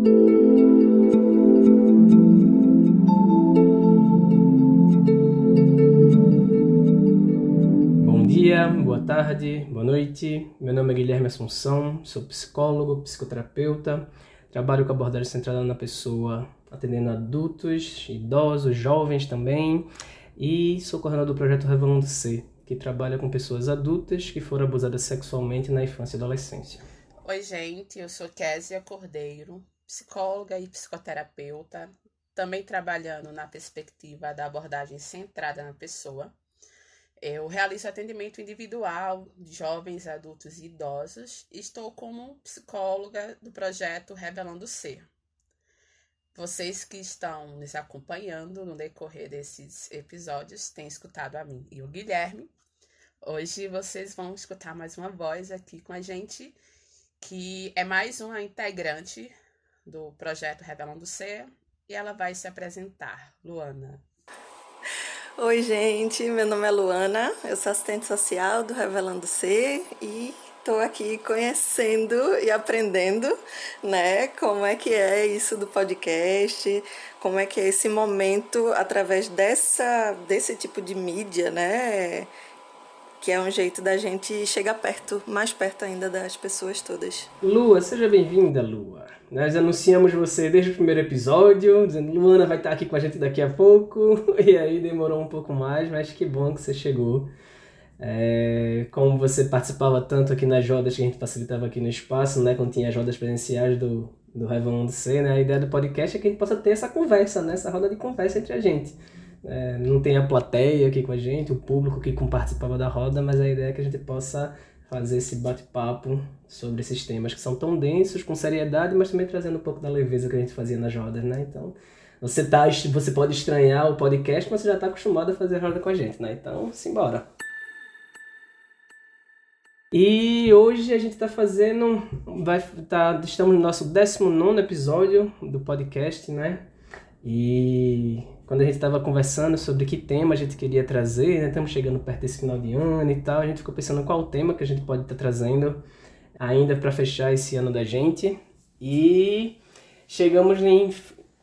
Bom dia, boa tarde, boa noite. Meu nome é Guilherme Assunção, sou psicólogo, psicoterapeuta, trabalho com abordagem centrada na pessoa, atendendo adultos, idosos, jovens também, e sou coordenador do projeto Revelando Ser, que trabalha com pessoas adultas que foram abusadas sexualmente na infância e adolescência. Oi, gente, eu sou Késia Cordeiro, psicóloga e psicoterapeuta, também trabalhando na perspectiva da abordagem centrada na pessoa. Eu realizo atendimento individual de jovens, adultos e idosos e estou como psicóloga do projeto Revelando Ser. Vocês que estão nos acompanhando no decorrer desses episódios têm escutado a mim e o Guilherme. Hoje vocês vão escutar mais uma voz aqui com a gente, que é mais uma integrante do projeto Revelando Ser, e ela vai se apresentar. Luana. Oi, gente, meu nome é Luana, eu sou assistente social do Revelando Ser e estou aqui conhecendo e aprendendo, né, como é que é isso do podcast, como é que é esse momento através dessa desse tipo de mídia, né, que é um jeito da gente chegar perto, mais perto ainda das pessoas todas. Lua, seja bem-vinda, Lua. Nós anunciamos você desde o primeiro episódio, dizendo Luana vai estar aqui com a gente daqui a pouco, e aí demorou um pouco mais, mas que bom que você chegou. É, como você participava tanto aqui nas rodas que a gente facilitava aqui no espaço, né, quando tinha as rodas presenciais do, do Revão do C, né, a ideia do podcast é que a gente possa ter essa conversa, né, essa roda de conversa entre a gente. É, não tem a plateia aqui com a gente, o público que participava da roda, mas a ideia é que a gente possa fazer esse bate-papo sobre esses temas que são tão densos, com seriedade, mas também trazendo um pouco da leveza que a gente fazia nas rodas, né? Então, você, tá, você pode estranhar o podcast, mas você já está acostumado a fazer roda com a gente, né? Então, simbora! E hoje a gente está fazendo, vai, tá, estamos no nosso 19 episódio do podcast, né? E quando a gente estava conversando sobre que tema a gente queria trazer, né? Estamos chegando perto desse final de ano e tal, a gente ficou pensando qual tema que a gente pode estar tá trazendo ainda para fechar esse ano da gente. E chegamos em,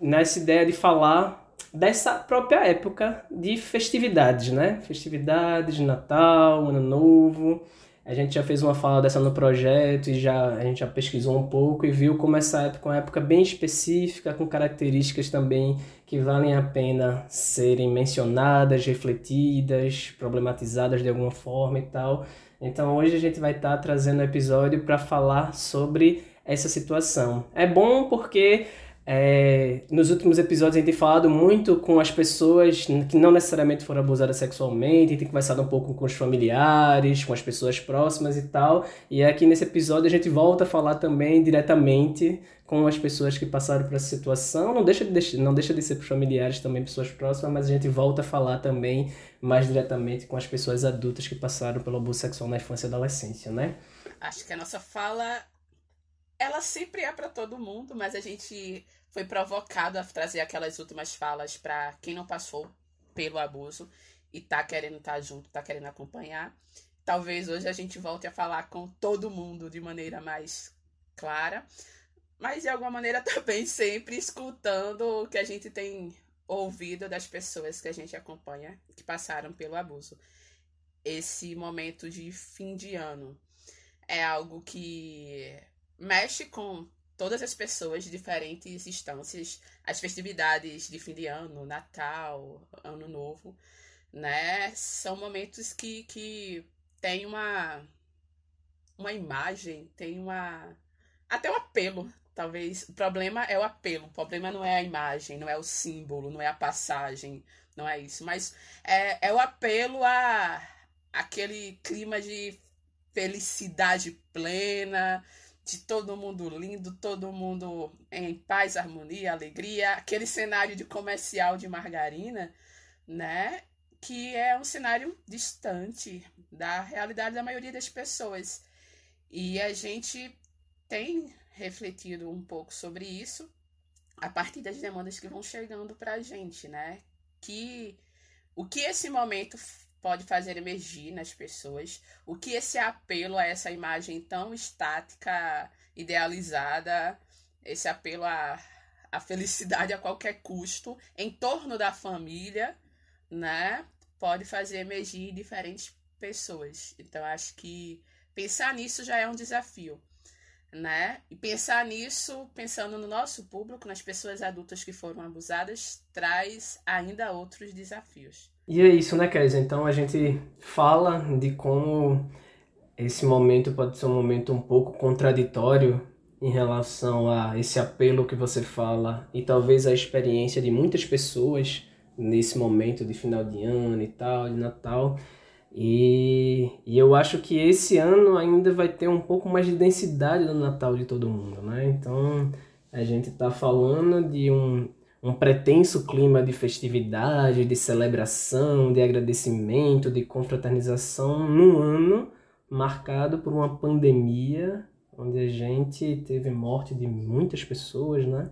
nessa ideia de falar dessa própria época de festividades, né? Festividades de Natal, Ano Novo a gente já fez uma fala dessa no projeto e já a gente já pesquisou um pouco e viu como essa época é uma época bem específica, com características também que valem a pena serem mencionadas, refletidas, problematizadas de alguma forma e tal. Então hoje a gente vai estar tá trazendo um episódio para falar sobre essa situação. É bom porque é, nos últimos episódios a gente tem falado muito com as pessoas que não necessariamente foram abusadas sexualmente, tem conversado um pouco com os familiares, com as pessoas próximas e tal. E aqui nesse episódio a gente volta a falar também diretamente com as pessoas que passaram por essa situação. Não deixa de, não deixa de ser para os familiares também, pessoas próximas, mas a gente volta a falar também mais diretamente com as pessoas adultas que passaram pelo abuso sexual na infância e adolescência, né? Acho que a nossa fala ela sempre é para todo mundo, mas a gente foi provocado a trazer aquelas últimas falas para quem não passou pelo abuso e tá querendo estar tá junto, tá querendo acompanhar. Talvez hoje a gente volte a falar com todo mundo de maneira mais clara, mas de alguma maneira também sempre escutando o que a gente tem ouvido das pessoas que a gente acompanha que passaram pelo abuso. Esse momento de fim de ano é algo que mexe com todas as pessoas de diferentes instâncias, as festividades de fim de ano, Natal, Ano Novo, né? São momentos que, que tem uma, uma imagem, tem uma. até um apelo. Talvez o problema é o apelo, o problema não é a imagem, não é o símbolo, não é a passagem, não é isso, mas é, é o apelo a aquele clima de felicidade plena, de todo mundo lindo, todo mundo em paz, harmonia, alegria, aquele cenário de comercial de margarina, né? Que é um cenário distante da realidade da maioria das pessoas. E a gente tem refletido um pouco sobre isso a partir das demandas que vão chegando para a gente, né? Que o que esse momento pode fazer emergir nas pessoas, o que esse apelo a essa imagem tão estática, idealizada, esse apelo à, à felicidade a qualquer custo em torno da família, né? Pode fazer emergir diferentes pessoas. Então, acho que pensar nisso já é um desafio, né? E pensar nisso, pensando no nosso público, nas pessoas adultas que foram abusadas, traz ainda outros desafios. E é isso, né, Kézia? Então a gente fala de como esse momento pode ser um momento um pouco contraditório em relação a esse apelo que você fala e talvez a experiência de muitas pessoas nesse momento de final de ano e tal, de Natal. E, e eu acho que esse ano ainda vai ter um pouco mais de densidade no Natal de todo mundo, né? Então a gente está falando de um, um pretenso clima de festividade, de celebração, de agradecimento, de confraternização num ano marcado por uma pandemia onde a gente teve morte de muitas pessoas, né?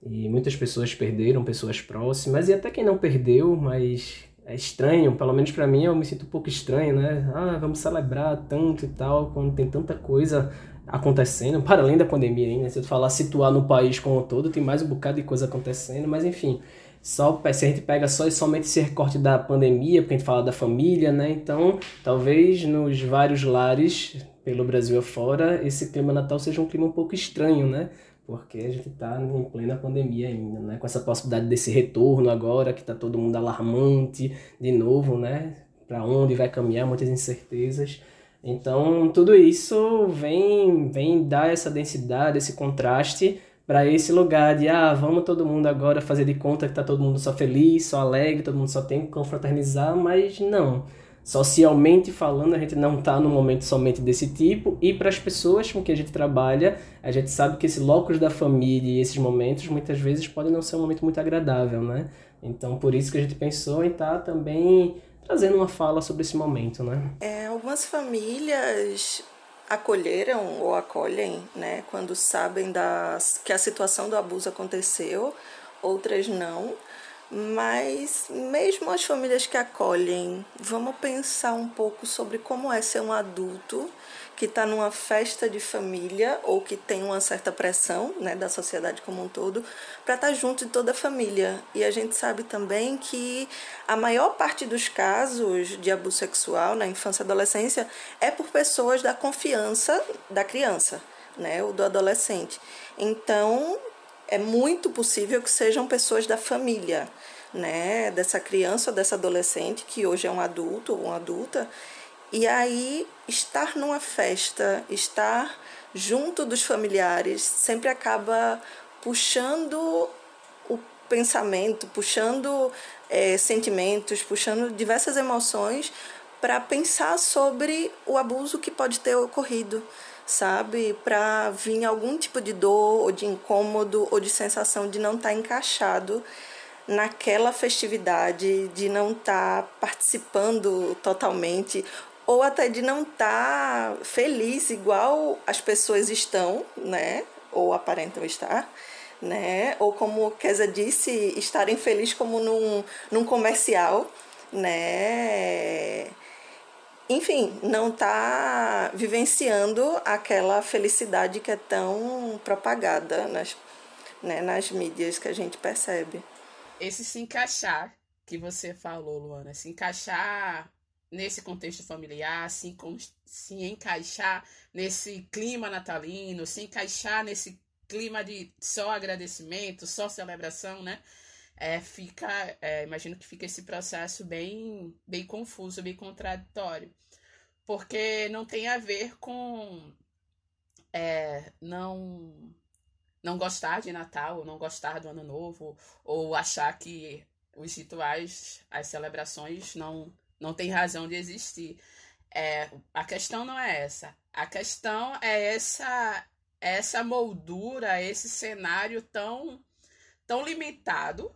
E muitas pessoas perderam pessoas próximas e até quem não perdeu, mas é estranho, pelo menos para mim eu me sinto um pouco estranho, né? Ah, vamos celebrar tanto e tal, quando tem tanta coisa acontecendo, para além da pandemia ainda, se eu falar situar no país como um todo, tem mais um bocado de coisa acontecendo, mas enfim, só se a gente pega só e somente esse recorte da pandemia, porque a gente fala da família, né? Então, talvez nos vários lares pelo Brasil afora, esse clima natal seja um clima um pouco estranho, né? Porque a gente está em plena pandemia ainda, né? Com essa possibilidade desse retorno agora, que está todo mundo alarmante de novo, né? Para onde vai caminhar, muitas incertezas. Então, tudo isso vem, vem dar essa densidade, esse contraste para esse lugar de, ah, vamos todo mundo agora fazer de conta que está todo mundo só feliz, só alegre, todo mundo só tem que confraternizar, mas não socialmente falando, a gente não está no momento somente desse tipo, e para as pessoas com que a gente trabalha, a gente sabe que esse locus da família e esses momentos muitas vezes podem não ser um momento muito agradável, né? Então, por isso que a gente pensou em estar tá também trazendo uma fala sobre esse momento, né? É, algumas famílias acolheram ou acolhem, né, quando sabem das, que a situação do abuso aconteceu, outras não. Mas, mesmo as famílias que acolhem, vamos pensar um pouco sobre como é ser um adulto que está numa festa de família ou que tem uma certa pressão né, da sociedade como um todo para estar tá junto de toda a família. E a gente sabe também que a maior parte dos casos de abuso sexual na infância e adolescência é por pessoas da confiança da criança né, ou do adolescente. Então, é muito possível que sejam pessoas da família, né, dessa criança ou dessa adolescente que hoje é um adulto ou uma adulta, e aí estar numa festa, estar junto dos familiares, sempre acaba puxando o pensamento, puxando é, sentimentos, puxando diversas emoções para pensar sobre o abuso que pode ter ocorrido sabe? Para vir algum tipo de dor, ou de incômodo, ou de sensação de não estar tá encaixado naquela festividade, de não estar tá participando totalmente, ou até de não estar tá feliz igual as pessoas estão, né? Ou aparentam estar. Né? Ou como Kesa disse, estarem felizes como num, num comercial, né? enfim, não está vivenciando aquela felicidade que é tão propagada nas, né, nas mídias que a gente percebe. Esse se encaixar que você falou, Luana, se encaixar nesse contexto familiar, se, se encaixar nesse clima natalino, se encaixar nesse clima de só agradecimento, só celebração, né? É, fica, é, imagino que fica esse processo bem, bem confuso, bem contraditório. Porque não tem a ver com é, não não gostar de Natal, ou não gostar do Ano Novo, ou achar que os rituais, as celebrações não, não têm razão de existir. É, a questão não é essa. A questão é essa essa moldura, esse cenário tão tão limitado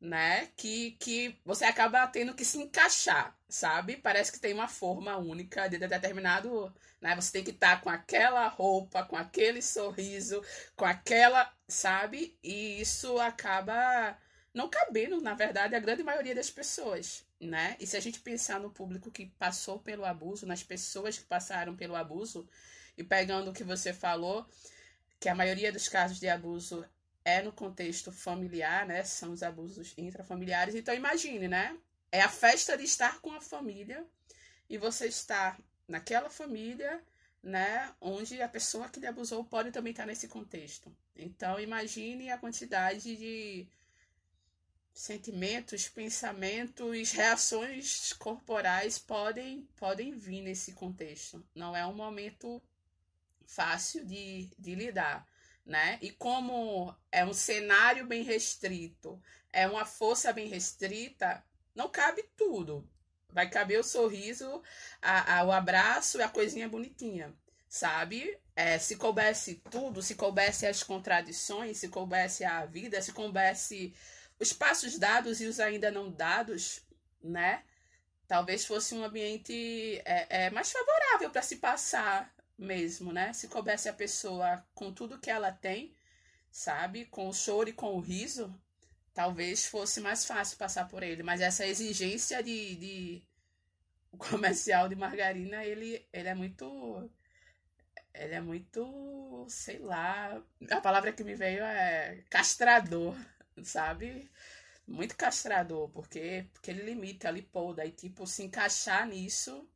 né? Que, que você acaba tendo que se encaixar, sabe? Parece que tem uma forma única de determinado, né? Você tem que estar tá com aquela roupa, com aquele sorriso, com aquela, sabe? E isso acaba não cabendo, na verdade, a grande maioria das pessoas, né? E se a gente pensar no público que passou pelo abuso, nas pessoas que passaram pelo abuso, e pegando o que você falou, que a maioria dos casos de abuso é no contexto familiar, né? São os abusos intrafamiliares. Então imagine, né? É a festa de estar com a família e você está naquela família, né? Onde a pessoa que lhe abusou pode também estar nesse contexto. Então imagine a quantidade de sentimentos, pensamentos, reações corporais podem podem vir nesse contexto. Não é um momento fácil de, de lidar né? E como é um cenário bem restrito, é uma força bem restrita, não cabe tudo. Vai caber o sorriso, a, a, o abraço e a coisinha bonitinha, sabe? É, se coubesse tudo, se coubesse as contradições, se coubesse a vida, se coubesse os passos dados e os ainda não dados, né? Talvez fosse um ambiente é, é mais favorável para se passar mesmo, né? Se coubesse a pessoa com tudo que ela tem, sabe? Com o choro e com o riso, talvez fosse mais fácil passar por ele. Mas essa exigência de, de o comercial de margarina, ele, ele é muito. Ele é muito, sei lá. A palavra que me veio é castrador, sabe? Muito castrador, porque, porque ele limita, ele poda. E, tipo, se encaixar nisso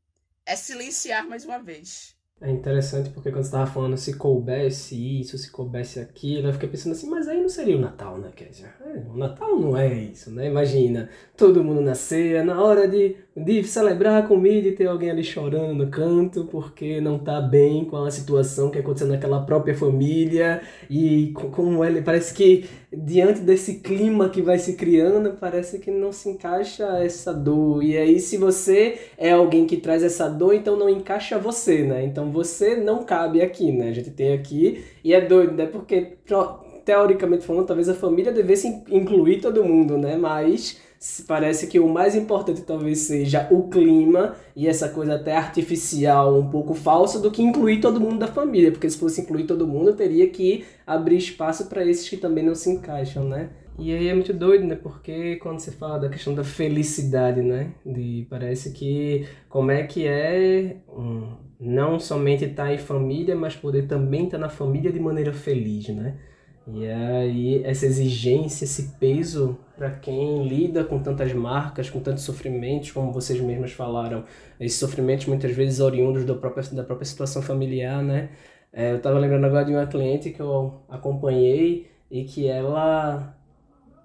é silenciar mais uma vez. É interessante porque quando você estava falando se coubesse isso, se coubesse aquilo, eu fiquei pensando assim, mas aí não seria o Natal, né, Kézia? É, o Natal não é isso, né? Imagina, todo mundo na ceia, na hora de, de celebrar comida e ter alguém ali chorando no canto porque não tá bem com a situação que aconteceu naquela própria família e como ele parece que diante desse clima que vai se criando, parece que não se encaixa essa dor. E aí, se você é alguém que traz essa dor, então não encaixa você, né? Então você não cabe aqui, né? A gente tem aqui, e é doido, né? Porque, teoricamente falando, talvez a família devesse incluir todo mundo, né? Mas parece que o mais importante talvez seja o clima e essa coisa até artificial, um pouco falsa, do que incluir todo mundo da família, porque se fosse incluir todo mundo, teria que abrir espaço para esses que também não se encaixam, né? E aí é muito doido, né? Porque quando você fala da questão da felicidade, né? De, parece que como é que é um, não somente estar tá em família, mas poder também estar tá na família de maneira feliz, né? E aí essa exigência, esse peso para quem lida com tantas marcas, com tantos sofrimentos, como vocês mesmos falaram, esses sofrimentos muitas vezes oriundos do próprio, da própria situação familiar, né? É, eu estava lembrando agora de uma cliente que eu acompanhei e que ela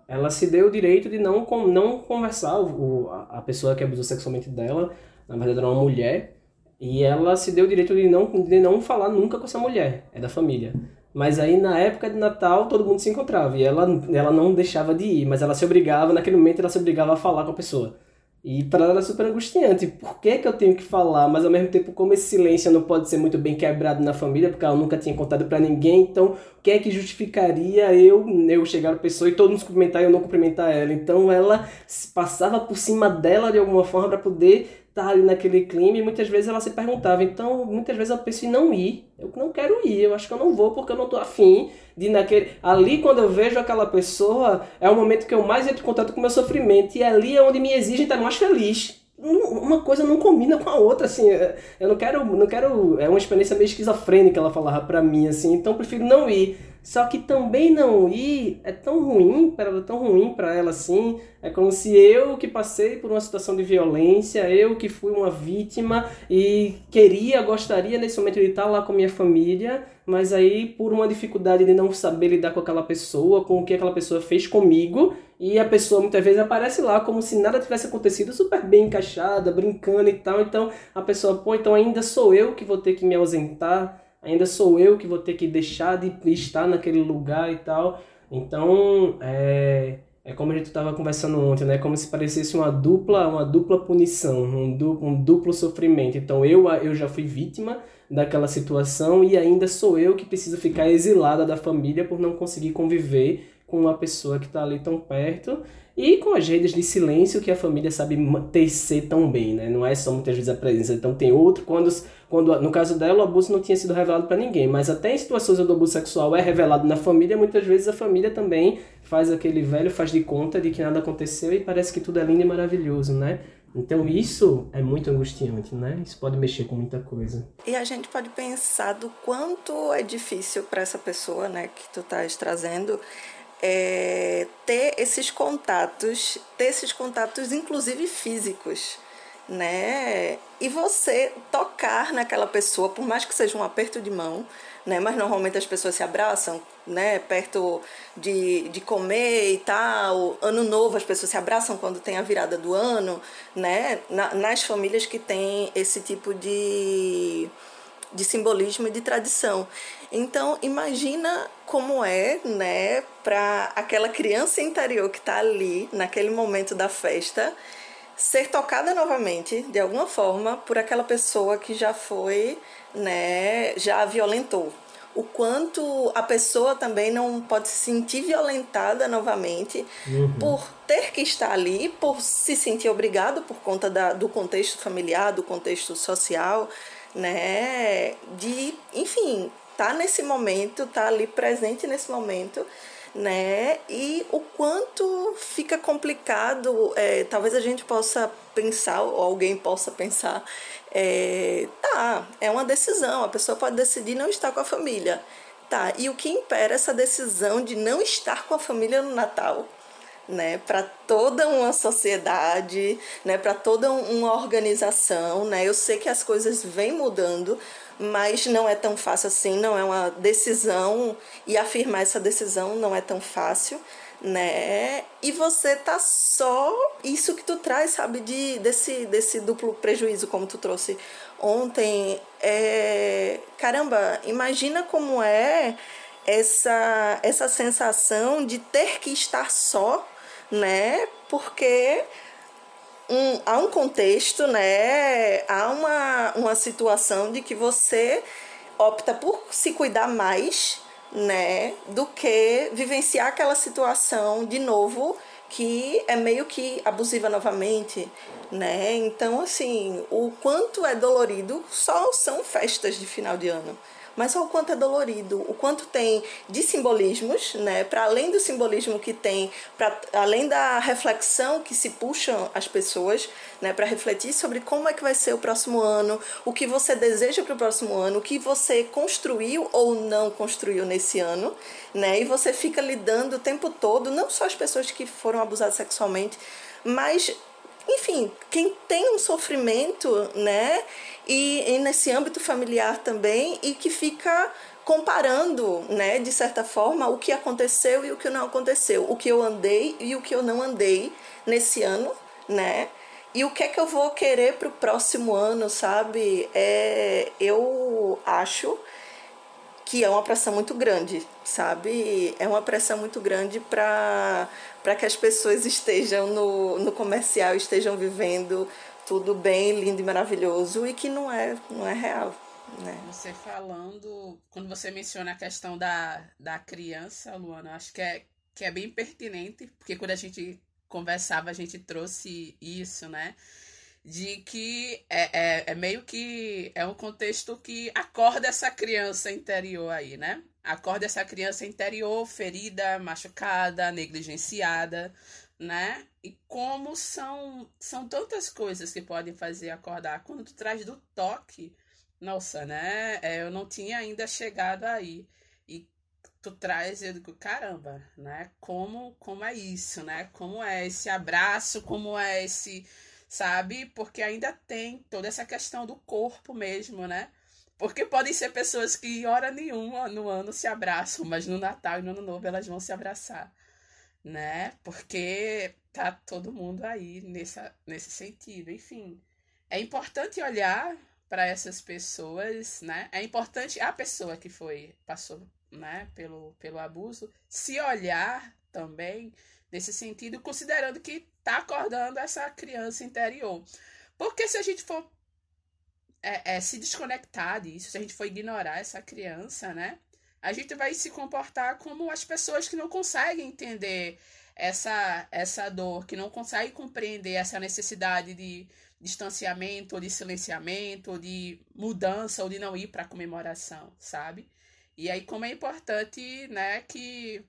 ela se deu o direito de não, não conversar, o, a pessoa que abusou sexualmente dela, na verdade era uma mulher, e ela se deu o direito de não, de não falar nunca com essa mulher, é da família. Mas aí na época de Natal todo mundo se encontrava e ela, ela não deixava de ir, mas ela se obrigava, naquele momento ela se obrigava a falar com a pessoa. E para ela era super angustiante. Por que, que eu tenho que falar? Mas ao mesmo tempo, como esse silêncio não pode ser muito bem quebrado na família, porque ela nunca tinha contado para ninguém, então o que é que justificaria eu, eu chegar a pessoa e todo mundo cumprimentar e eu não cumprimentar ela? Então ela passava por cima dela de alguma forma para poder estar ali naquele clima e muitas vezes ela se perguntava. Então, muitas vezes eu penso em não ir. Eu não quero ir, eu acho que eu não vou porque eu não tô afim de ir naquele. Ali, quando eu vejo aquela pessoa, é o momento que eu mais entro em contato com o meu sofrimento e ali é onde me exigem estar mais feliz. Uma coisa não combina com a outra, assim. É, eu não quero. Não quero é uma experiência meio esquizofrênica, ela falava pra mim, assim. Então, eu prefiro não ir. Só que também não ir é tão ruim para ela, tão ruim para ela assim. É como se eu que passei por uma situação de violência, eu que fui uma vítima e queria, gostaria nesse momento de estar lá com minha família, mas aí por uma dificuldade de não saber lidar com aquela pessoa, com o que aquela pessoa fez comigo, e a pessoa muitas vezes aparece lá como se nada tivesse acontecido, super bem encaixada, brincando e tal. Então a pessoa, pô, então ainda sou eu que vou ter que me ausentar ainda sou eu que vou ter que deixar de estar naquele lugar e tal. Então, é, é como a gente estava conversando ontem, né? Como se parecesse uma dupla, uma dupla punição, um duplo, um duplo sofrimento. Então, eu, eu já fui vítima daquela situação e ainda sou eu que preciso ficar exilada da família por não conseguir conviver com uma pessoa que está ali tão perto e com as redes de silêncio que a família sabe tecer tão bem, né? Não é só muitas vezes a presença. Então tem outro, quando, quando no caso dela o abuso não tinha sido revelado para ninguém, mas até em situações onde o abuso sexual é revelado na família, muitas vezes a família também faz aquele velho faz de conta de que nada aconteceu e parece que tudo é lindo e maravilhoso, né? Então isso é muito angustiante, né? Isso pode mexer com muita coisa. E a gente pode pensar do quanto é difícil para essa pessoa, né, que tu estás trazendo, é, ter esses contatos, ter esses contatos, inclusive físicos, né? E você tocar naquela pessoa, por mais que seja um aperto de mão, né? Mas normalmente as pessoas se abraçam, né? Perto de, de comer e tal. Ano novo as pessoas se abraçam quando tem a virada do ano, né? Na, nas famílias que tem esse tipo de de simbolismo e de tradição. Então, imagina como é, né, para aquela criança interior que está ali naquele momento da festa ser tocada novamente de alguma forma por aquela pessoa que já foi, né, já a violentou. O quanto a pessoa também não pode se sentir violentada novamente uhum. por ter que estar ali, por se sentir obrigado por conta da, do contexto familiar, do contexto social, né? De, enfim, tá nesse momento, tá ali presente nesse momento, né? E o quanto fica complicado, é, talvez a gente possa pensar, ou alguém possa pensar, é, tá, é uma decisão, a pessoa pode decidir não estar com a família. Tá, e o que impera essa decisão de não estar com a família no Natal? né, para toda uma sociedade, né, para toda uma organização, né? Eu sei que as coisas vêm mudando, mas não é tão fácil assim, não é uma decisão e afirmar essa decisão não é tão fácil, né? E você tá só isso que tu traz, sabe, de desse desse duplo prejuízo como tu trouxe ontem, é caramba, imagina como é essa essa sensação de ter que estar só né? Porque um, há um contexto, né? Há uma, uma situação de que você opta por se cuidar mais, né? Do que vivenciar aquela situação de novo que é meio que abusiva novamente, né? Então, assim, o quanto é dolorido só são festas de final de ano mas o quanto é dolorido, o quanto tem de simbolismos, né? Para além do simbolismo que tem, para além da reflexão que se puxam as pessoas, né? Para refletir sobre como é que vai ser o próximo ano, o que você deseja para o próximo ano, o que você construiu ou não construiu nesse ano, né? E você fica lidando o tempo todo, não só as pessoas que foram abusadas sexualmente, mas enfim, quem tem um sofrimento, né? E, e nesse âmbito familiar também, e que fica comparando, né, de certa forma, o que aconteceu e o que não aconteceu, o que eu andei e o que eu não andei nesse ano, né? E o que é que eu vou querer para o próximo ano, sabe? É, eu acho que é uma pressão muito grande, sabe? É uma pressão muito grande para que as pessoas estejam no, no comercial, estejam vivendo tudo bem, lindo e maravilhoso e que não é, não é real. Né? Você falando, quando você menciona a questão da, da criança, Luana, acho que é, que é bem pertinente, porque quando a gente conversava, a gente trouxe isso, né? De que é, é, é, meio que é um contexto que acorda essa criança interior aí, né? Acorda essa criança interior ferida, machucada, negligenciada, né? E como são são tantas coisas que podem fazer acordar. Quando tu traz do toque, nossa, né? É, eu não tinha ainda chegado aí. E tu traz, eu digo, caramba, né? Como, como é isso, né? Como é esse abraço, como é esse sabe? Porque ainda tem toda essa questão do corpo mesmo, né? Porque podem ser pessoas que hora nenhuma no ano se abraçam, mas no Natal e no Ano Novo elas vão se abraçar, né? Porque tá todo mundo aí nessa, nesse sentido. Enfim, é importante olhar para essas pessoas, né? É importante a pessoa que foi passou, né, pelo pelo abuso se olhar também nesse sentido, considerando que está acordando essa criança interior. Porque se a gente for é, é, se desconectar disso, se a gente for ignorar essa criança, né? A gente vai se comportar como as pessoas que não conseguem entender essa, essa dor, que não conseguem compreender essa necessidade de distanciamento, ou de silenciamento, ou de mudança, ou de não ir para a comemoração, sabe? E aí, como é importante, né, que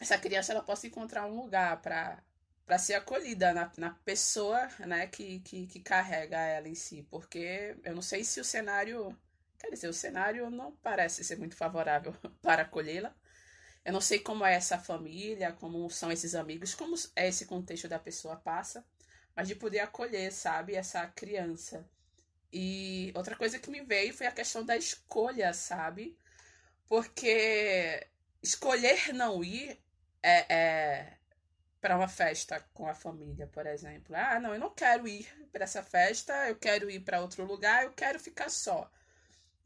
essa criança ela possa encontrar um lugar para para ser acolhida na, na pessoa né, que, que, que carrega ela em si. Porque eu não sei se o cenário. Quer dizer, o cenário não parece ser muito favorável para acolhê-la. Eu não sei como é essa família, como são esses amigos, como é esse contexto da pessoa passa, mas de poder acolher, sabe, essa criança. E outra coisa que me veio foi a questão da escolha, sabe? Porque escolher não ir é, é para uma festa com a família, por exemplo. Ah, não, eu não quero ir para essa festa, eu quero ir para outro lugar, eu quero ficar só.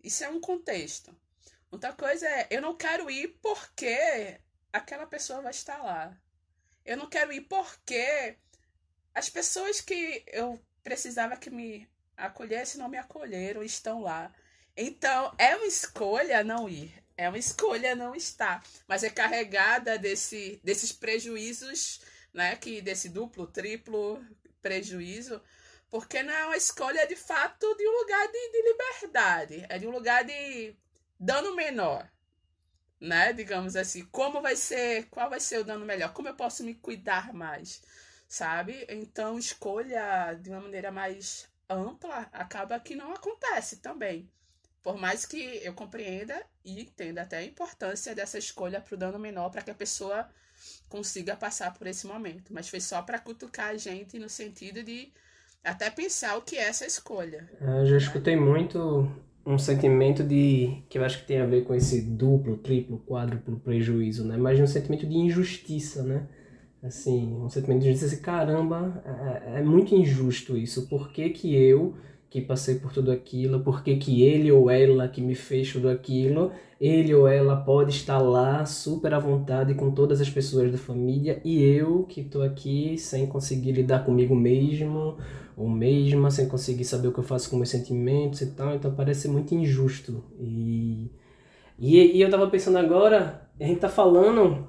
Isso é um contexto. Outra coisa é, eu não quero ir porque aquela pessoa vai estar lá. Eu não quero ir porque as pessoas que eu precisava que me acolhessem não me acolheram, estão lá. Então, é uma escolha não ir. É uma escolha não estar, mas é carregada desse, desses prejuízos, né, que desse duplo, triplo prejuízo, porque não é uma escolha de fato de um lugar de, de liberdade, é de um lugar de dano menor, né? Digamos assim, como vai ser, qual vai ser o dano melhor? Como eu posso me cuidar mais, sabe? Então, escolha de uma maneira mais ampla acaba que não acontece também. Por mais que eu compreenda e entenda até a importância dessa escolha para o dano menor, para que a pessoa consiga passar por esse momento. Mas foi só para cutucar a gente no sentido de até pensar o que é essa escolha. É, eu já escutei muito um sentimento de que eu acho que tem a ver com esse duplo, triplo, quádruplo prejuízo, né? Mas um sentimento de injustiça, né? Assim, um sentimento de injustiça, assim, caramba, é, é muito injusto isso. Por que que eu que passei por tudo aquilo, porque que ele ou ela que me fez tudo aquilo, ele ou ela pode estar lá super à vontade com todas as pessoas da família e eu que estou aqui sem conseguir lidar comigo mesmo ou mesma, sem conseguir saber o que eu faço com meus sentimentos e tal, então parece muito injusto. E, e, e eu estava pensando agora, a gente está falando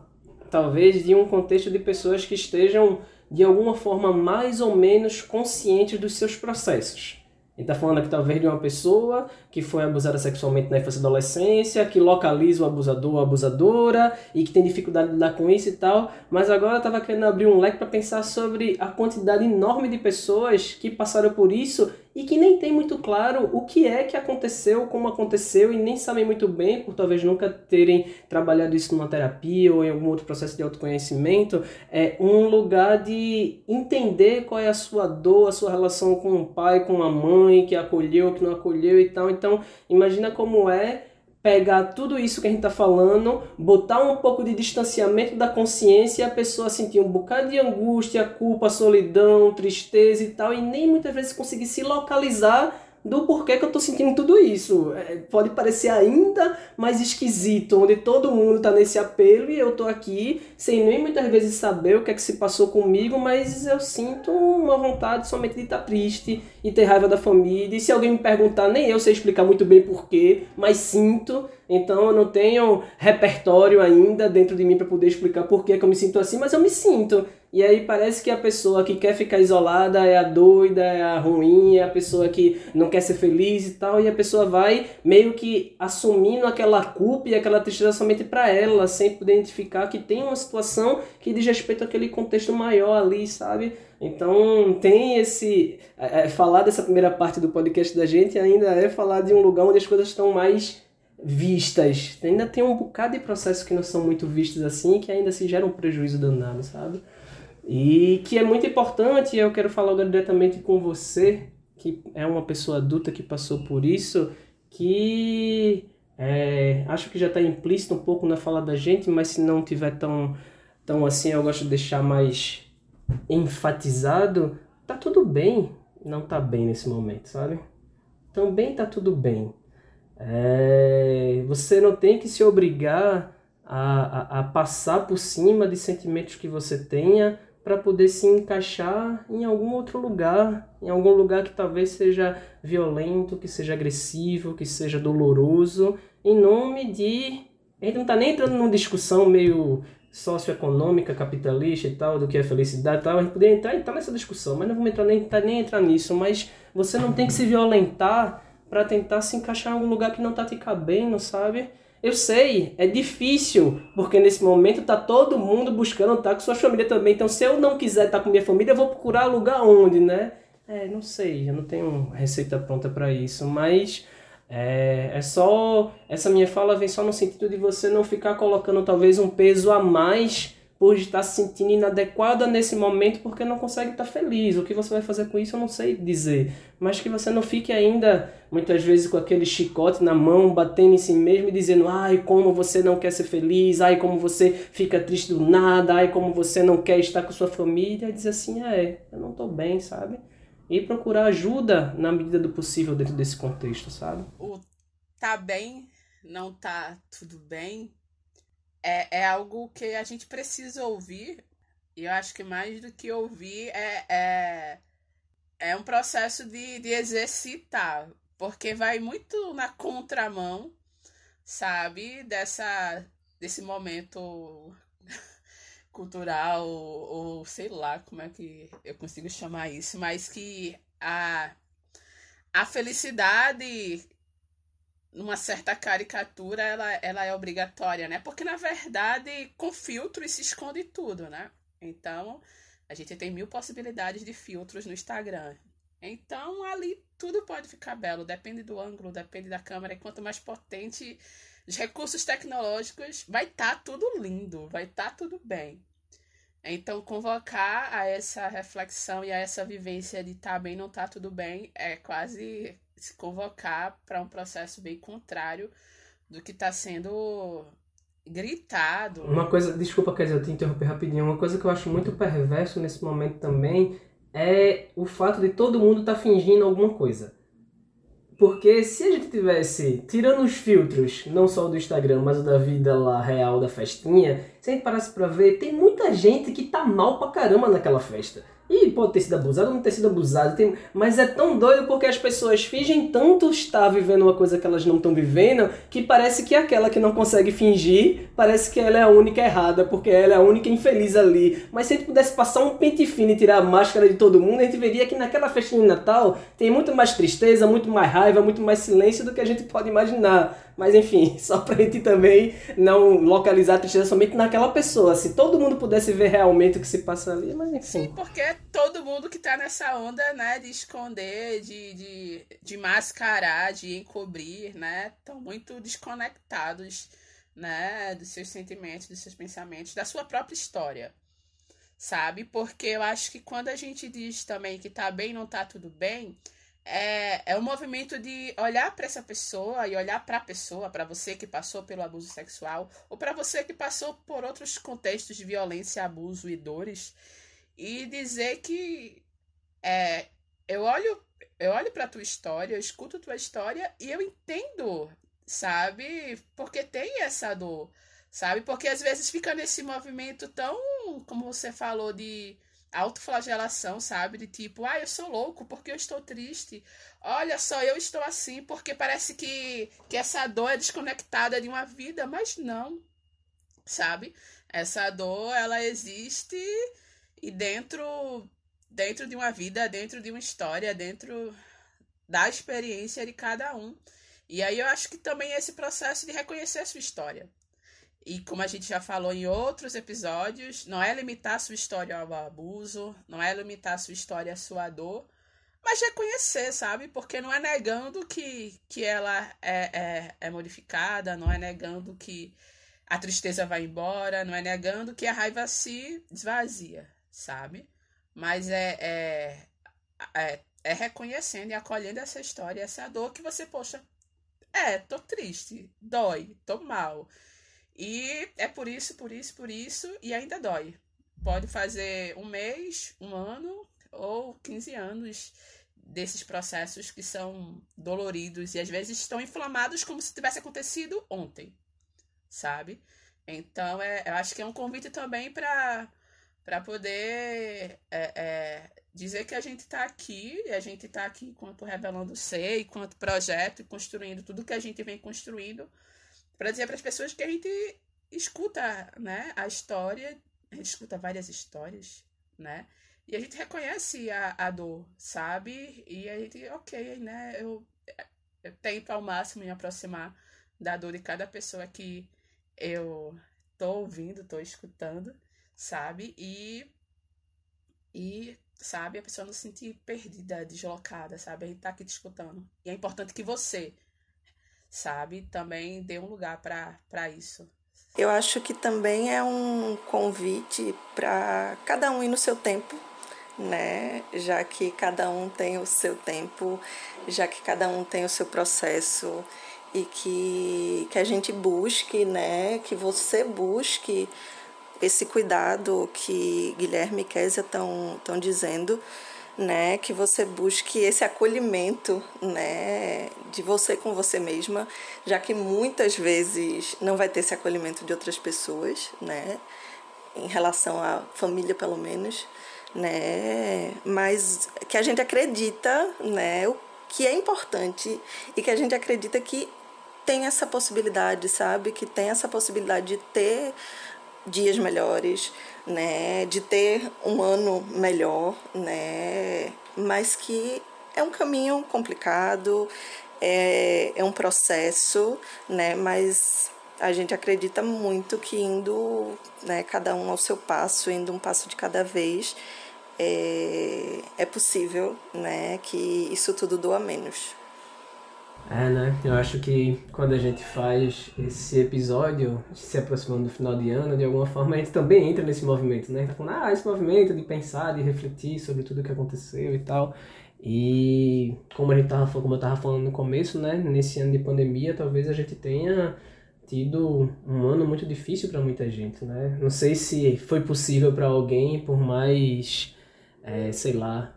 talvez de um contexto de pessoas que estejam de alguma forma mais ou menos conscientes dos seus processos gente está falando aqui talvez de uma pessoa que foi abusada sexualmente na infância e adolescência, que localiza o abusador ou abusadora e que tem dificuldade de lidar com isso e tal. Mas agora eu estava querendo abrir um leque para pensar sobre a quantidade enorme de pessoas que passaram por isso e que nem tem muito claro o que é que aconteceu, como aconteceu e nem sabem muito bem, por talvez nunca terem trabalhado isso numa terapia ou em algum outro processo de autoconhecimento, é um lugar de entender qual é a sua dor, a sua relação com o pai, com a mãe, que acolheu, que não acolheu e tal. Então, imagina como é pegar tudo isso que a gente está falando, botar um pouco de distanciamento da consciência e a pessoa sentir um bocado de angústia, culpa, solidão, tristeza e tal, e nem muitas vezes conseguir se localizar do porquê que eu tô sentindo tudo isso. É, pode parecer ainda mais esquisito, onde todo mundo tá nesse apelo e eu tô aqui sem nem muitas vezes saber o que é que se passou comigo, mas eu sinto uma vontade somente de estar tá triste e ter raiva da família. E se alguém me perguntar, nem eu sei explicar muito bem porquê, mas sinto. Então eu não tenho repertório ainda dentro de mim para poder explicar por que eu me sinto assim, mas eu me sinto. E aí parece que a pessoa que quer ficar isolada é a doida, é a ruim, é a pessoa que não quer ser feliz e tal, e a pessoa vai meio que assumindo aquela culpa e aquela tristeza somente para ela, sem poder identificar que tem uma situação que diz respeito àquele contexto maior ali, sabe? Então tem esse. É, é, falar dessa primeira parte do podcast da gente ainda é falar de um lugar onde as coisas estão mais vistas. Ainda tem um bocado de processos que não são muito vistos assim, que ainda se gera um prejuízo danado, sabe? E que é muito importante, eu quero falar agora diretamente com você, que é uma pessoa adulta que passou por isso, que é, acho que já está implícito um pouco na fala da gente, mas se não tiver tão, tão assim, eu gosto de deixar mais enfatizado, tá tudo bem não tá bem nesse momento, sabe? Também tá tudo bem. É, você não tem que se obrigar a, a, a passar por cima de sentimentos que você tenha para poder se encaixar em algum outro lugar, em algum lugar que talvez seja violento, que seja agressivo, que seja doloroso, em nome de. A gente não está nem entrando numa discussão meio socioeconômica, capitalista e tal, do que é felicidade e tal. A gente poderia entrar, entrar nessa discussão, mas não vamos entrar nem, nem entrar nisso. Mas você não tem que se violentar para tentar se encaixar em algum lugar que não está te cabendo, sabe? Eu sei, é difícil, porque nesse momento tá todo mundo buscando estar com sua família também. Então, se eu não quiser estar com minha família, eu vou procurar lugar onde, né? É, não sei, eu não tenho receita pronta para isso, mas é, é só. Essa minha fala vem só no sentido de você não ficar colocando talvez um peso a mais por estar se sentindo inadequada nesse momento porque não consegue estar feliz. O que você vai fazer com isso eu não sei dizer. Mas que você não fique ainda, muitas vezes, com aquele chicote na mão, batendo em si mesmo e dizendo: ai, como você não quer ser feliz, ai, como você fica triste do nada, ai, como você não quer estar com sua família. E dizer assim: é, eu não estou bem, sabe? E procurar ajuda na medida do possível dentro desse contexto, sabe? O tá bem, não tá tudo bem é, é algo que a gente precisa ouvir. E eu acho que mais do que ouvir é, é, é um processo de, de exercitar. Porque vai muito na contramão, sabe? Dessa, desse momento cultural, ou, ou sei lá como é que eu consigo chamar isso, mas que a, a felicidade numa certa caricatura ela, ela é obrigatória, né? Porque na verdade com filtros se esconde tudo, né? Então a gente tem mil possibilidades de filtros no Instagram. Então ali tudo pode ficar belo, depende do ângulo, depende da câmera. E quanto mais potente os recursos tecnológicos, vai estar tá tudo lindo, vai estar tá tudo bem. Então, convocar a essa reflexão e a essa vivência de tá bem, não tá tudo bem, é quase se convocar para um processo bem contrário do que está sendo gritado. Uma coisa, desculpa, quer dizer, eu te interromper rapidinho. Uma coisa que eu acho muito perverso nesse momento também é o fato de todo mundo estar tá fingindo alguma coisa. Porque se a gente tivesse, tirando os filtros, não só do Instagram, mas o da vida lá real da festinha, se a gente parasse pra ver, tem muita gente que tá mal pra caramba naquela festa. E pode ter sido abusado não ter sido abusado. Tem... Mas é tão doido porque as pessoas fingem tanto estar vivendo uma coisa que elas não estão vivendo que parece que aquela que não consegue fingir, parece que ela é a única errada, porque ela é a única infeliz ali. Mas se a gente pudesse passar um pente fino e tirar a máscara de todo mundo, a gente veria que naquela festinha de Natal tem muito mais tristeza, muito mais raiva, muito mais silêncio do que a gente pode imaginar. Mas enfim, só pra gente também não localizar a tristeza somente naquela pessoa. Se todo mundo pudesse ver realmente o que se passa ali, mas enfim. Sim, porque todo mundo que tá nessa onda, né, de esconder, de, de, de mascarar, de encobrir, né, estão muito desconectados, né, dos seus sentimentos, dos seus pensamentos, da sua própria história. Sabe? Porque eu acho que quando a gente diz também que tá bem, não tá tudo bem, é, é um movimento de olhar para essa pessoa e olhar para a pessoa, para você que passou pelo abuso sexual, ou para você que passou por outros contextos de violência, abuso e dores, e dizer que é, eu olho eu olho para tua história, eu escuto tua história e eu entendo, sabe? Porque tem essa dor, sabe? Porque às vezes fica nesse movimento tão, como você falou, de autoflagelação, sabe? De tipo, ah, eu sou louco porque eu estou triste. Olha só, eu estou assim porque parece que, que essa dor é desconectada de uma vida, mas não, sabe? Essa dor, ela existe e dentro dentro de uma vida, dentro de uma história, dentro da experiência de cada um. E aí eu acho que também é esse processo de reconhecer a sua história, e como a gente já falou em outros episódios, não é limitar a sua história ao abuso, não é limitar a sua história à sua dor, mas reconhecer, sabe? Porque não é negando que, que ela é, é, é modificada, não é negando que a tristeza vai embora, não é negando que a raiva se esvazia, sabe? Mas é, é, é, é reconhecendo e acolhendo essa história, essa dor que você, poxa, é, tô triste, dói, tô mal e é por isso, por isso, por isso, e ainda dói. Pode fazer um mês, um ano ou 15 anos desses processos que são doloridos e às vezes estão inflamados como se tivesse acontecido ontem, sabe? Então, é, eu acho que é um convite também para para poder é, é, dizer que a gente está aqui, e a gente está aqui enquanto Revelando Ser, enquanto projeto, e construindo tudo que a gente vem construindo, para dizer para as pessoas que a gente escuta, né, a história, a gente escuta várias histórias, né? E a gente reconhece a, a dor, sabe? E a gente, ok, né? Eu, eu tento ao máximo me aproximar da dor de cada pessoa que eu tô ouvindo, tô escutando, sabe? E e sabe, a pessoa não se sentir perdida, deslocada, sabe? Gente tá aqui te escutando. E é importante que você, sabe, também dê um lugar para isso. Eu acho que também é um convite para cada um ir no seu tempo, né? Já que cada um tem o seu tempo, já que cada um tem o seu processo e que, que a gente busque, né? Que você busque esse cuidado que Guilherme e Késia estão dizendo, né? Que você busque esse acolhimento, né? De você com você mesma, já que muitas vezes não vai ter esse acolhimento de outras pessoas, né? Em relação à família, pelo menos, né? Mas que a gente acredita, né? O que é importante e que a gente acredita que tem essa possibilidade, sabe? Que tem essa possibilidade de ter dias melhores, né, de ter um ano melhor, né, mas que é um caminho complicado, é, é um processo, né, mas a gente acredita muito que indo, né, cada um ao seu passo, indo um passo de cada vez, é, é possível, né, que isso tudo doa menos. É, né? Eu acho que quando a gente faz esse episódio, se aproximando do final de ano, de alguma forma a gente também entra nesse movimento, né? A gente tá falando, ah, esse movimento de pensar, de refletir sobre tudo que aconteceu e tal. E como a gente tava, como eu tava falando no começo, né? Nesse ano de pandemia, talvez a gente tenha tido um ano muito difícil para muita gente, né? Não sei se foi possível para alguém, por mais, é, sei lá,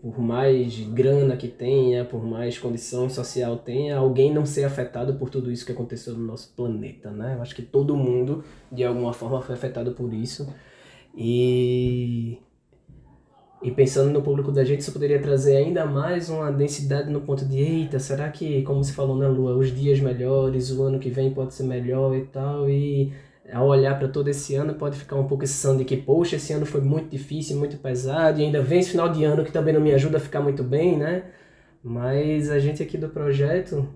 por mais grana que tenha, por mais condição social tenha, alguém não ser afetado por tudo isso que aconteceu no nosso planeta, né? Eu acho que todo mundo, de alguma forma, foi afetado por isso. E, e pensando no público da gente, isso poderia trazer ainda mais uma densidade no ponto de, eita, será que, como se falou na Lua, os dias melhores, o ano que vem pode ser melhor e tal, e ao olhar para todo esse ano, pode ficar um pouco esse de que, poxa, esse ano foi muito difícil, muito pesado, e ainda vem esse final de ano que também não me ajuda a ficar muito bem, né? Mas a gente aqui do projeto,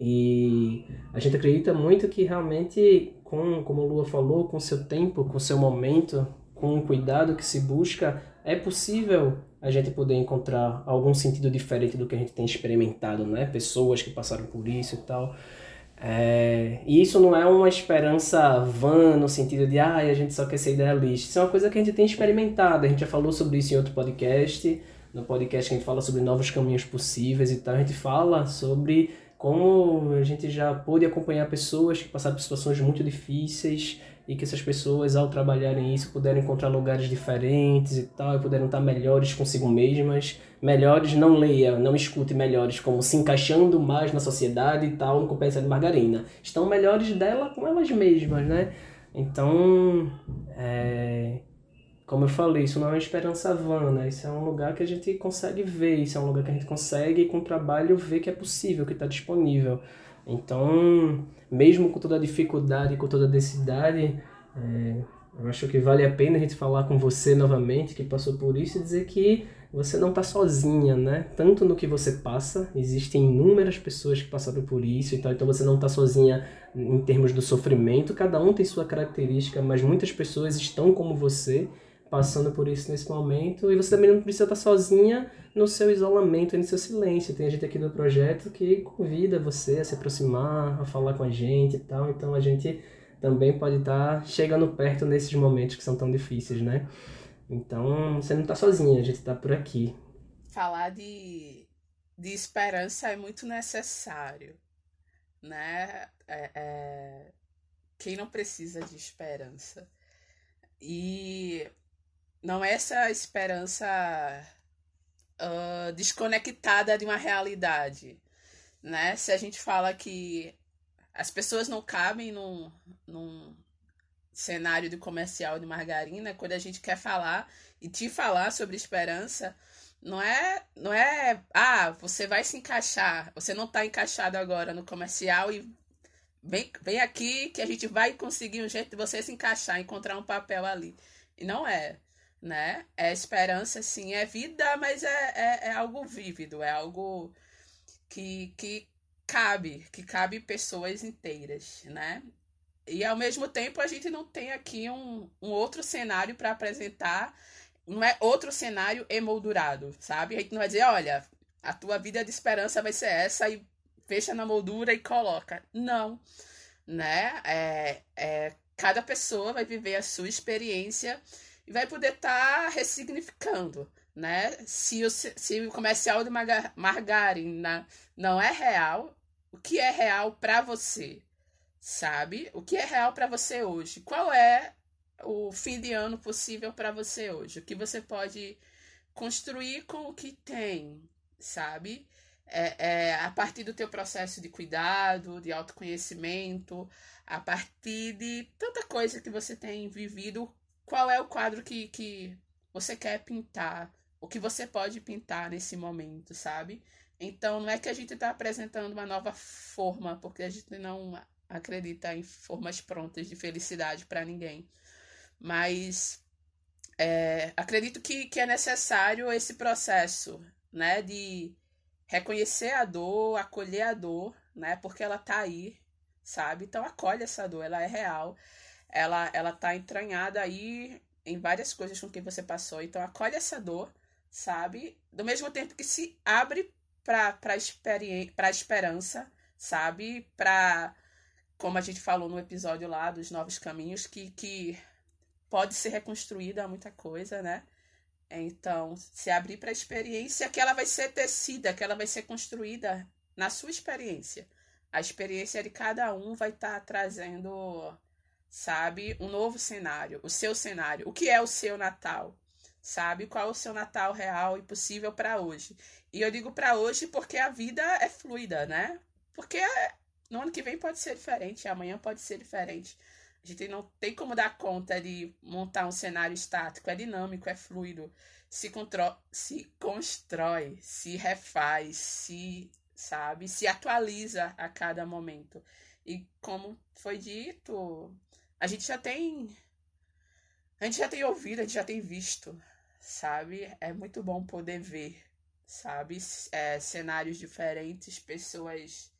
e a gente acredita muito que realmente, com, como a Lua falou, com seu tempo, com seu momento, com o cuidado que se busca, é possível a gente poder encontrar algum sentido diferente do que a gente tem experimentado, né? Pessoas que passaram por isso e tal. É, e isso não é uma esperança vã no sentido de ah, a gente só quer ser idealista. Isso é uma coisa que a gente tem experimentado. A gente já falou sobre isso em outro podcast. No podcast que a gente fala sobre novos caminhos possíveis e tal, a gente fala sobre como a gente já pôde acompanhar pessoas que passaram por situações muito difíceis e que essas pessoas, ao trabalharem isso, puderam encontrar lugares diferentes e tal, e puderam estar melhores consigo mesmas. Melhores, não leia, não escute melhores como se encaixando mais na sociedade e tal, no compensa de margarina. Estão melhores dela com elas mesmas, né? Então, é, como eu falei, isso não é uma esperança vã, né? Isso é um lugar que a gente consegue ver, isso é um lugar que a gente consegue, com trabalho, ver que é possível, que está disponível. Então, mesmo com toda a dificuldade, com toda a densidade, é, eu acho que vale a pena a gente falar com você novamente, que passou por isso, e dizer que você não está sozinha, né? Tanto no que você passa, existem inúmeras pessoas que passaram por isso e tal, então você não está sozinha em termos do sofrimento, cada um tem sua característica, mas muitas pessoas estão como você, passando por isso nesse momento, e você também não precisa estar sozinha no seu isolamento, no seu silêncio. Tem gente aqui do projeto que convida você a se aproximar, a falar com a gente e tal, então a gente também pode estar chegando perto nesses momentos que são tão difíceis, né? Então você não está sozinha, a gente está por aqui. Falar de, de esperança é muito necessário, né? É, é... Quem não precisa de esperança? E não é essa esperança uh, desconectada de uma realidade, né? Se a gente fala que as pessoas não cabem num, num cenário de comercial de margarina, quando a gente quer falar e te falar sobre esperança, não é, não é, ah, você vai se encaixar, você não está encaixado agora no comercial e vem, vem aqui que a gente vai conseguir um jeito de você se encaixar, encontrar um papel ali. E não é né? É esperança, sim, é vida, mas é, é, é algo vívido, é algo que, que cabe, que cabe pessoas inteiras, né? E ao mesmo tempo a gente não tem aqui um, um outro cenário para apresentar, não é outro cenário emoldurado, sabe? A gente não vai dizer, olha, a tua vida de esperança vai ser essa e fecha na moldura e coloca. Não, né? É, é, cada pessoa vai viver a sua experiência e vai poder estar tá ressignificando, né? Se o, se o comercial de margarina não é real, o que é real para você? Sabe? O que é real para você hoje? Qual é o fim de ano possível para você hoje? O que você pode construir com o que tem, sabe? É, é, a partir do teu processo de cuidado, de autoconhecimento, a partir de tanta coisa que você tem vivido, qual é o quadro que, que você quer pintar, o que você pode pintar nesse momento, sabe? Então, não é que a gente está apresentando uma nova forma, porque a gente não acredita em formas prontas de felicidade para ninguém. Mas é, acredito que, que é necessário esse processo, né? De reconhecer a dor, acolher a dor, né? Porque ela tá aí, sabe? Então acolhe essa dor, ela é real. Ela, ela tá entranhada aí em várias coisas com que você passou. Então acolhe essa dor, sabe? Do mesmo tempo que se abre para para esperança, sabe? Para como a gente falou no episódio lá dos novos caminhos que que pode ser reconstruída muita coisa, né? Então, se abrir para a experiência que ela vai ser tecida, que ela vai ser construída na sua experiência. A experiência de cada um vai estar tá trazendo, sabe, um novo cenário, o seu cenário. O que é o seu Natal? Sabe qual é o seu Natal real e possível para hoje? E eu digo para hoje porque a vida é fluida, né? Porque no ano que vem pode ser diferente, amanhã pode ser diferente. A gente não tem como dar conta de montar um cenário estático, é dinâmico, é fluido, se, se constrói, se refaz, se sabe, se atualiza a cada momento. E como foi dito, a gente já tem a gente já tem ouvido, a gente já tem visto, sabe? É muito bom poder ver, sabe? É, cenários diferentes, pessoas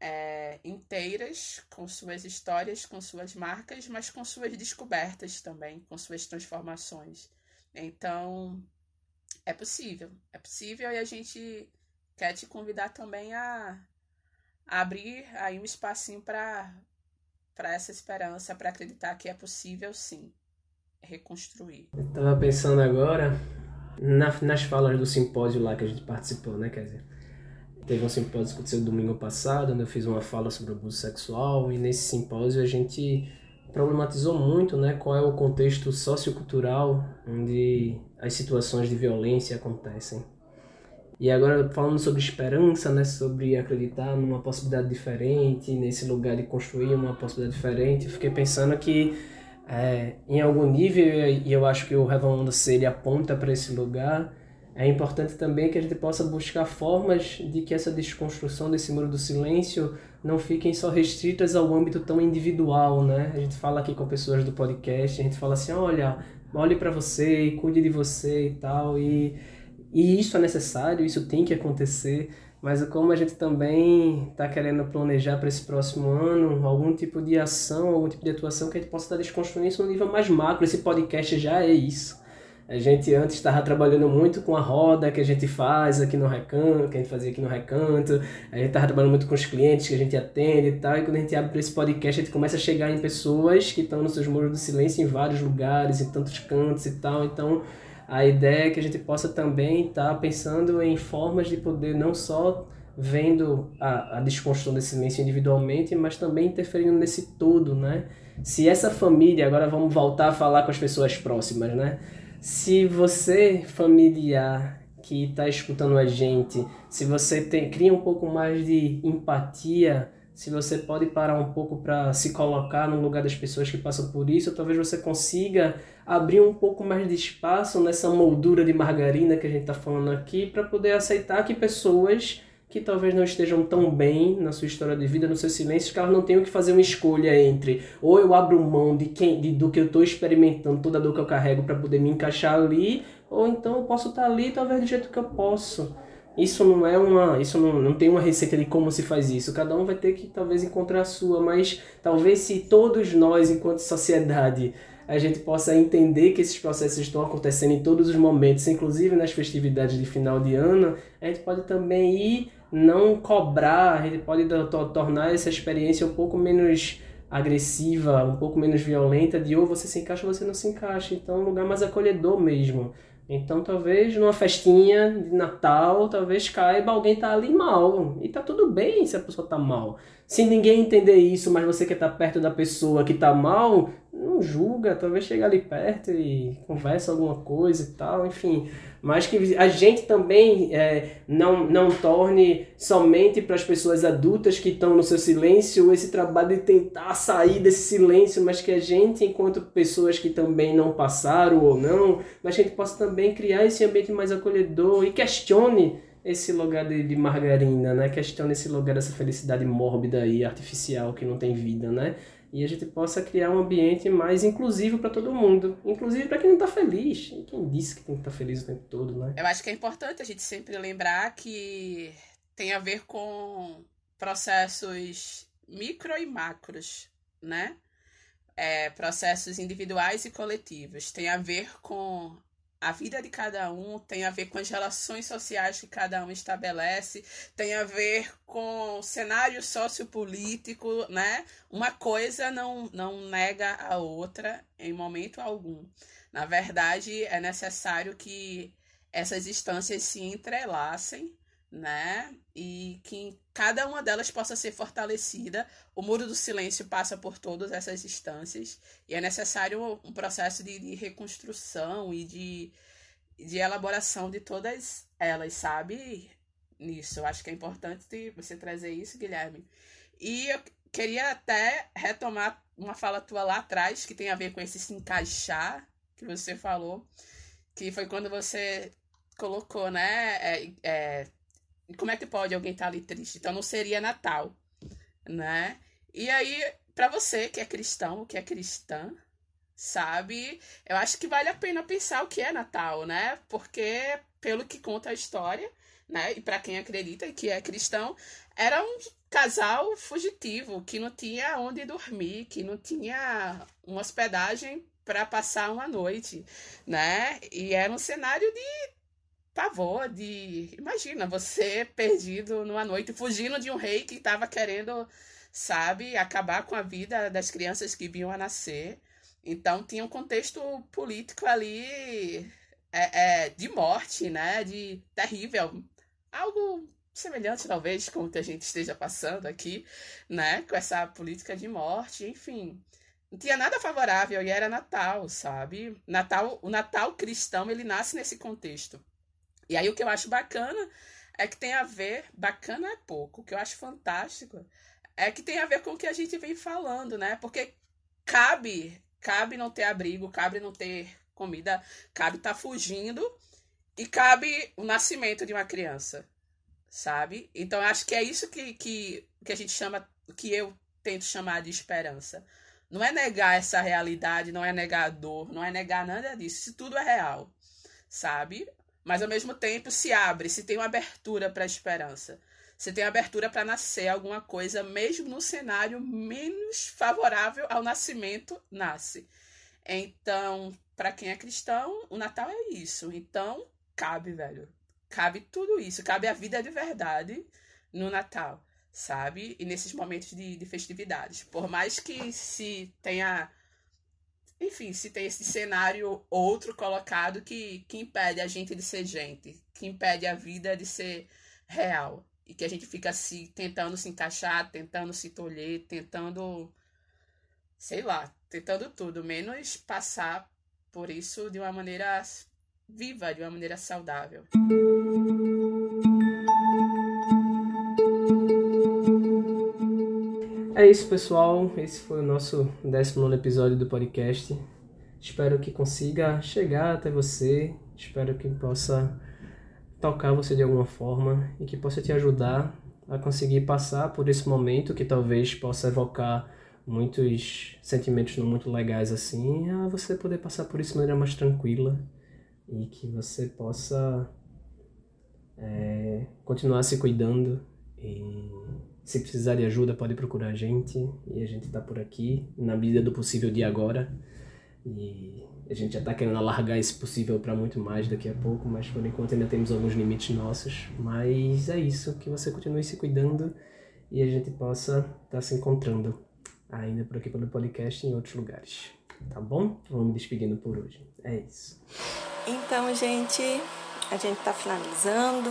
é, inteiras, com suas histórias, com suas marcas, mas com suas descobertas também, com suas transformações. Então, é possível, é possível e a gente quer te convidar também a, a abrir aí um espacinho para para essa esperança, para acreditar que é possível sim reconstruir. Eu tava pensando agora na, nas falas do simpósio lá que a gente participou, né, quer dizer, Teve um simpósio que aconteceu domingo passado, onde eu fiz uma fala sobre abuso sexual, e nesse simpósio a gente problematizou muito né, qual é o contexto sociocultural onde as situações de violência acontecem. E agora falando sobre esperança, né, sobre acreditar numa possibilidade diferente, nesse lugar de construir uma possibilidade diferente, fiquei pensando que é, em algum nível, e eu acho que o Revolando ele aponta para esse lugar, é importante também que a gente possa buscar formas de que essa desconstrução desse muro do silêncio não fiquem só restritas ao âmbito tão individual, né? A gente fala aqui com pessoas do podcast, a gente fala assim, olha, olhe para você, cuide de você e tal, e, e isso é necessário, isso tem que acontecer, mas como a gente também está querendo planejar para esse próximo ano algum tipo de ação, algum tipo de atuação que a gente possa estar desconstruindo isso no nível mais macro, esse podcast já é isso a gente antes estava trabalhando muito com a roda que a gente faz aqui no recanto, que a gente fazia aqui no recanto. A gente estava trabalhando muito com os clientes que a gente atende e tal. E quando a gente abre esse podcast, a gente começa a chegar em pessoas que estão nos seus muros do silêncio em vários lugares, em tantos cantos e tal. Então, a ideia é que a gente possa também estar tá pensando em formas de poder não só vendo a, a desconstrução desse silêncio individualmente, mas também interferindo nesse todo, né? Se essa família, agora vamos voltar a falar com as pessoas próximas, né? Se você, familiar, que está escutando a gente, se você tem, cria um pouco mais de empatia, se você pode parar um pouco para se colocar no lugar das pessoas que passam por isso, talvez você consiga abrir um pouco mais de espaço nessa moldura de margarina que a gente está falando aqui, para poder aceitar que pessoas que talvez não estejam tão bem na sua história de vida, no seu silêncio, que elas não tenham que fazer uma escolha entre ou eu abro mão de quem, de, do que eu estou experimentando, toda a dor que eu carrego para poder me encaixar ali, ou então eu posso estar tá ali talvez do jeito que eu posso. Isso não é uma. Isso não, não tem uma receita de como se faz isso. Cada um vai ter que talvez encontrar a sua, mas talvez se todos nós, enquanto sociedade, a gente possa entender que esses processos estão acontecendo em todos os momentos, inclusive nas festividades de final de ano, a gente pode também ir não cobrar, a gente pode tornar essa experiência um pouco menos agressiva, um pouco menos violenta, de ou você se encaixa ou você não se encaixa. Então, um lugar mais acolhedor mesmo. Então, talvez numa festinha de Natal, talvez caiba alguém tá ali mal. E tá tudo bem se a pessoa tá mal. Se ninguém entender isso, mas você quer estar tá perto da pessoa que tá mal, não julga, talvez chegue ali perto e conversa alguma coisa e tal, enfim. Mas que a gente também é, não, não torne somente para as pessoas adultas que estão no seu silêncio esse trabalho de tentar sair desse silêncio, mas que a gente, enquanto pessoas que também não passaram ou não, a gente possa também criar esse ambiente mais acolhedor e questione esse lugar de, de margarina, né? Questione esse lugar dessa felicidade mórbida e artificial que não tem vida, né? E a gente possa criar um ambiente mais inclusivo para todo mundo, inclusive para quem não está feliz. Quem disse que tem que estar tá feliz o tempo todo, né? Eu acho que é importante a gente sempre lembrar que tem a ver com processos micro e macros, né? É, processos individuais e coletivos. Tem a ver com a vida de cada um, tem a ver com as relações sociais que cada um estabelece, tem a ver com o cenário sociopolítico, né? Uma coisa não, não nega a outra em momento algum. Na verdade, é necessário que essas instâncias se entrelacem né? E que cada uma delas possa ser fortalecida. O muro do silêncio passa por todas essas instâncias e é necessário um processo de, de reconstrução e de, de elaboração de todas elas, sabe? Nisso, eu acho que é importante você trazer isso, Guilherme. E eu queria até retomar uma fala tua lá atrás, que tem a ver com esse se encaixar que você falou, que foi quando você colocou, né? É, é, como é que pode alguém estar tá ali triste? Então não seria Natal, né? E aí, para você que é cristão, que é cristã, sabe? Eu acho que vale a pena pensar o que é Natal, né? Porque pelo que conta a história, né? E para quem acredita que é cristão, era um casal fugitivo que não tinha onde dormir, que não tinha uma hospedagem para passar uma noite, né? E era um cenário de pavor de. Imagina, você perdido numa noite, fugindo de um rei que estava querendo, sabe, acabar com a vida das crianças que vinham a nascer. Então tinha um contexto político ali é, é, de morte, né? De terrível. Algo semelhante, talvez, com o que a gente esteja passando aqui, né? Com essa política de morte, enfim. Não tinha nada favorável e era Natal, sabe? Natal, o Natal cristão, ele nasce nesse contexto. E aí o que eu acho bacana é que tem a ver, bacana é pouco, o que eu acho fantástico é que tem a ver com o que a gente vem falando, né? Porque cabe, cabe não ter abrigo, cabe não ter comida, cabe estar tá fugindo e cabe o nascimento de uma criança, sabe? Então eu acho que é isso que, que, que a gente chama, que eu tento chamar de esperança. Não é negar essa realidade, não é negar a dor, não é negar nada disso. Isso tudo é real, sabe? Mas ao mesmo tempo se abre, se tem uma abertura para a esperança. Se tem abertura para nascer alguma coisa, mesmo no cenário menos favorável ao nascimento, nasce. Então, para quem é cristão, o Natal é isso. Então, cabe, velho. Cabe tudo isso. Cabe a vida de verdade no Natal, sabe? E nesses momentos de, de festividades. Por mais que se tenha enfim, se tem esse cenário outro colocado que, que impede a gente de ser gente, que impede a vida de ser real. E que a gente fica se tentando se encaixar, tentando se tolher, tentando, sei lá, tentando tudo, menos passar por isso de uma maneira viva, de uma maneira saudável. É isso, pessoal. Esse foi o nosso 19 episódio do podcast. Espero que consiga chegar até você. Espero que possa tocar você de alguma forma e que possa te ajudar a conseguir passar por esse momento que talvez possa evocar muitos sentimentos não muito legais assim, a você poder passar por isso de maneira mais tranquila e que você possa é, continuar se cuidando e se precisar de ajuda pode procurar a gente e a gente está por aqui na medida do possível de agora e a gente já está querendo alargar esse possível para muito mais daqui a pouco, mas por enquanto ainda temos alguns limites nossos. Mas é isso, que você continue se cuidando e a gente possa estar tá se encontrando ainda por aqui pelo podcast em outros lugares. Tá bom? Vamos me despedindo por hoje. É isso. Então, gente, a gente está finalizando.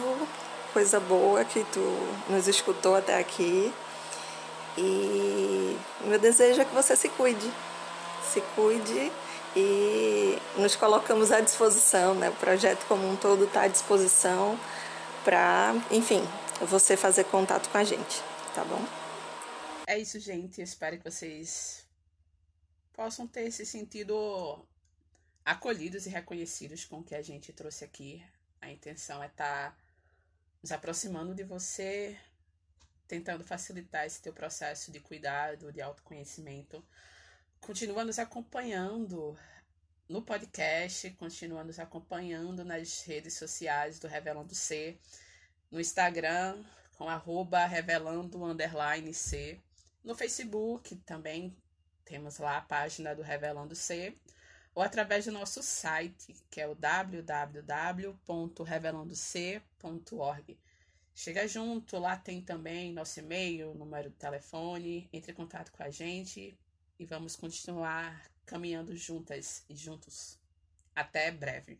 Coisa boa que tu nos escutou até aqui. E meu desejo é que você se cuide. Se cuide e nos colocamos à disposição, né? O projeto como um todo está à disposição para, enfim, você fazer contato com a gente, tá bom? É isso, gente. Eu espero que vocês possam ter se sentido acolhidos e reconhecidos com o que a gente trouxe aqui. A intenção é estar tá nos aproximando de você, tentando facilitar esse teu processo de cuidado, de autoconhecimento. Continua nos acompanhando no podcast, continua nos acompanhando nas redes sociais do Revelando C, no Instagram com arroba revelando underline C, no Facebook também temos lá a página do Revelando C, ou através do nosso site, que é o www.revelandoc.org. Chega junto, lá tem também nosso e-mail, número de telefone, entre em contato com a gente e vamos continuar caminhando juntas e juntos. Até breve.